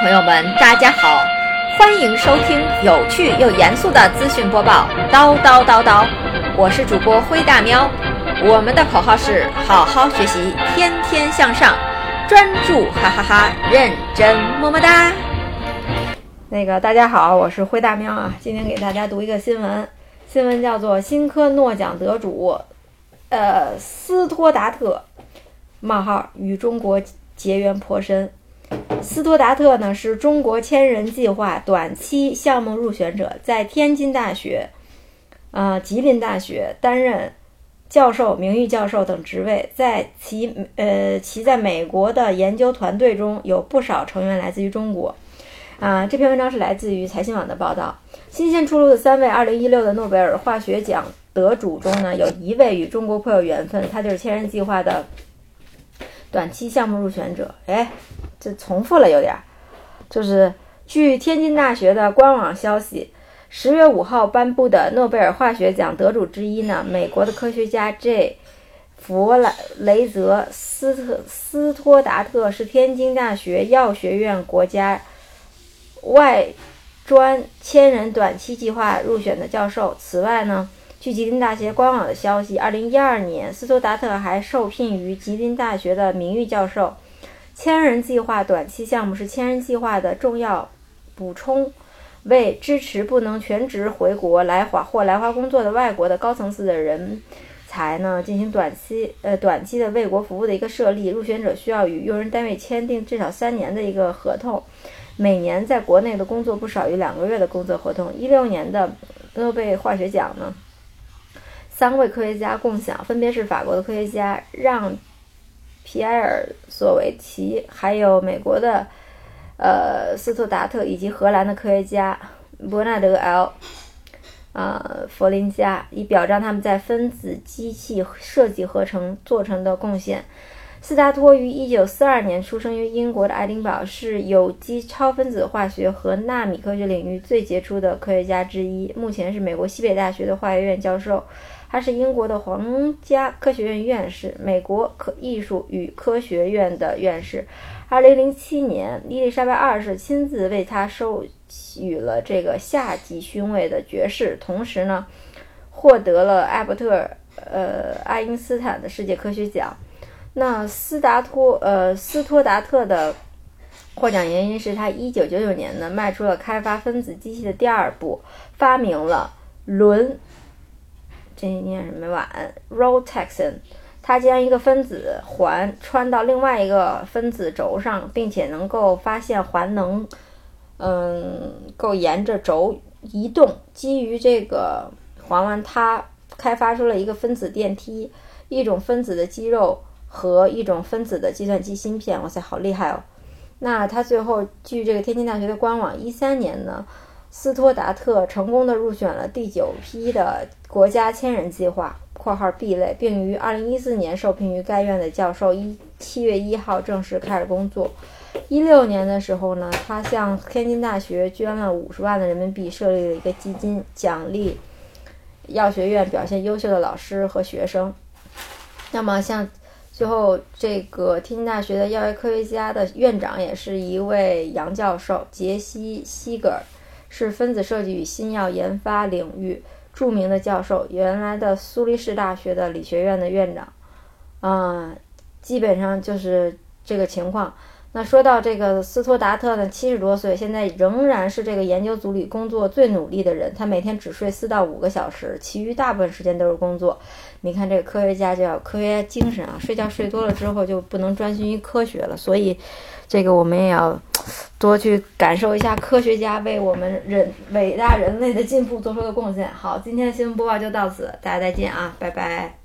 朋友们，大家好，欢迎收听有趣又严肃的资讯播报，叨叨叨叨。我是主播灰大喵，我们的口号是好好学习，天天向上，专注哈哈哈，认真么么哒。那个大家好，我是灰大喵啊，今天给大家读一个新闻，新闻叫做新科诺奖得主，呃，斯托达特冒号与中国结缘颇深。斯托达特呢是中国千人计划短期项目入选者，在天津大学、呃吉林大学担任教授、名誉教授等职位。在其呃其在美国的研究团队中有不少成员来自于中国。啊，这篇文章是来自于财新网的报道。新鲜出炉的三位2016的诺贝尔化学奖得主中呢，有一位与中国颇有缘分，他就是千人计划的短期项目入选者。哎。这重复了有点儿，就是据天津大学的官网消息，十月五号颁布的诺贝尔化学奖得主之一呢，美国的科学家 J. 弗莱雷泽斯特斯托达特是天津大学药学院国家外专千人短期计划入选的教授。此外呢，据吉林大学官网的消息，二零一二年斯托达特还受聘于吉林大学的名誉教授。千人计划短期项目是千人计划的重要补充，为支持不能全职回国来华或来华工作的外国的高层次的人才呢进行短期呃短期的为国服务的一个设立。入选者需要与用人单位签订至少三年的一个合同，每年在国内的工作不少于两个月的工作合同。一六年的诺贝尔化学奖呢，三位科学家共享，分别是法国的科学家让。皮埃尔·索维奇，还有美国的呃斯图达特，以及荷兰的科学家伯纳德 ·L. 啊弗林加，以表彰他们在分子机器设计合成做成的贡献。斯达托于1942年出生于英国的爱丁堡，是有机超分子化学和纳米科学领域最杰出的科学家之一。目前是美国西北大学的化学院教授。他是英国的皇家科学院院士，美国科艺术与科学院的院士。二零零七年，伊丽莎白二世亲自为他授予了这个下级勋位的爵士，同时呢，获得了艾伯特呃爱因斯坦的世界科学奖。那斯达托呃斯托达特的获奖原因是他一九九九年呢迈出了开发分子机器的第二步，发明了轮。这念什么碗 r o t e x o n 它将一个分子环穿到另外一个分子轴上，并且能够发现环能，嗯，够沿着轴移动。基于这个环丸，它开发出了一个分子电梯，一种分子的肌肉和一种分子的计算机芯片。哇塞，好厉害哦！那它最后，据这个天津大学的官网，一三年呢。斯托达特成功的入选了第九批的国家千人计划（括号 B 类），并于二零一四年受聘于该院的教授。一七月一号正式开始工作。一六年的时候呢，他向天津大学捐了五十万的人民币，设立了一个基金，奖励药学院表现优秀的老师和学生。那么，像最后这个天津大学的药学科学家的院长也是一位杨教授杰西·西格尔。是分子设计与新药研发领域著名的教授，原来的苏黎世大学的理学院的院长，啊，基本上就是这个情况。那说到这个斯托达特呢，七十多岁，现在仍然是这个研究组里工作最努力的人。他每天只睡四到五个小时，其余大部分时间都是工作。你看这个科学家就要科学精神啊，睡觉睡多了之后就不能专心于科学了。所以，这个我们也要 多去感受一下科学家为我们人伟大人类的进步做出的贡献。好，今天的新闻播报就到此，大家再见啊，拜拜。